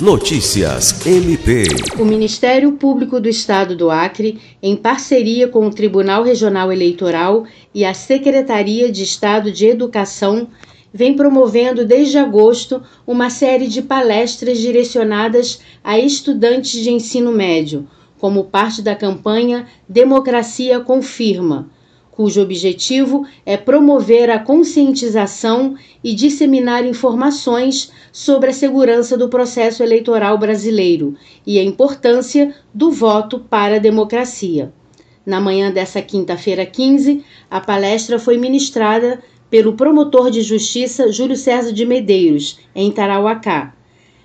Notícias MP. O Ministério Público do Estado do Acre, em parceria com o Tribunal Regional Eleitoral e a Secretaria de Estado de Educação, vem promovendo desde agosto uma série de palestras direcionadas a estudantes de ensino médio, como parte da campanha Democracia Confirma cujo objetivo é promover a conscientização e disseminar informações sobre a segurança do processo eleitoral brasileiro e a importância do voto para a democracia. Na manhã dessa quinta-feira 15, a palestra foi ministrada pelo promotor de justiça Júlio César de Medeiros, em Tarauacá.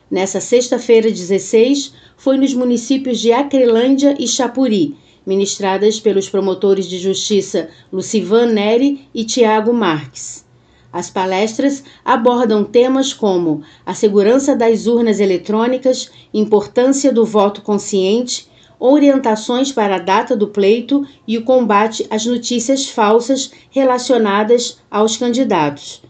Nessa sexta-feira 16, foi nos municípios de Acrelândia e Chapuri, ministradas pelos promotores de justiça Lucivan Neri e Tiago Marques. As palestras abordam temas como a segurança das urnas eletrônicas, importância do voto consciente, orientações para a data do pleito e o combate às notícias falsas relacionadas aos candidatos.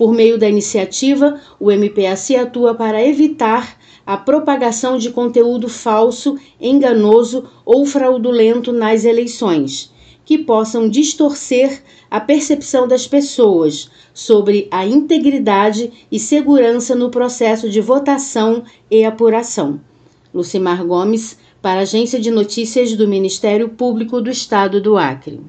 Por meio da iniciativa, o MPAC atua para evitar a propagação de conteúdo falso, enganoso ou fraudulento nas eleições, que possam distorcer a percepção das pessoas sobre a integridade e segurança no processo de votação e apuração. Lucimar Gomes, para a Agência de Notícias do Ministério Público do Estado do Acre.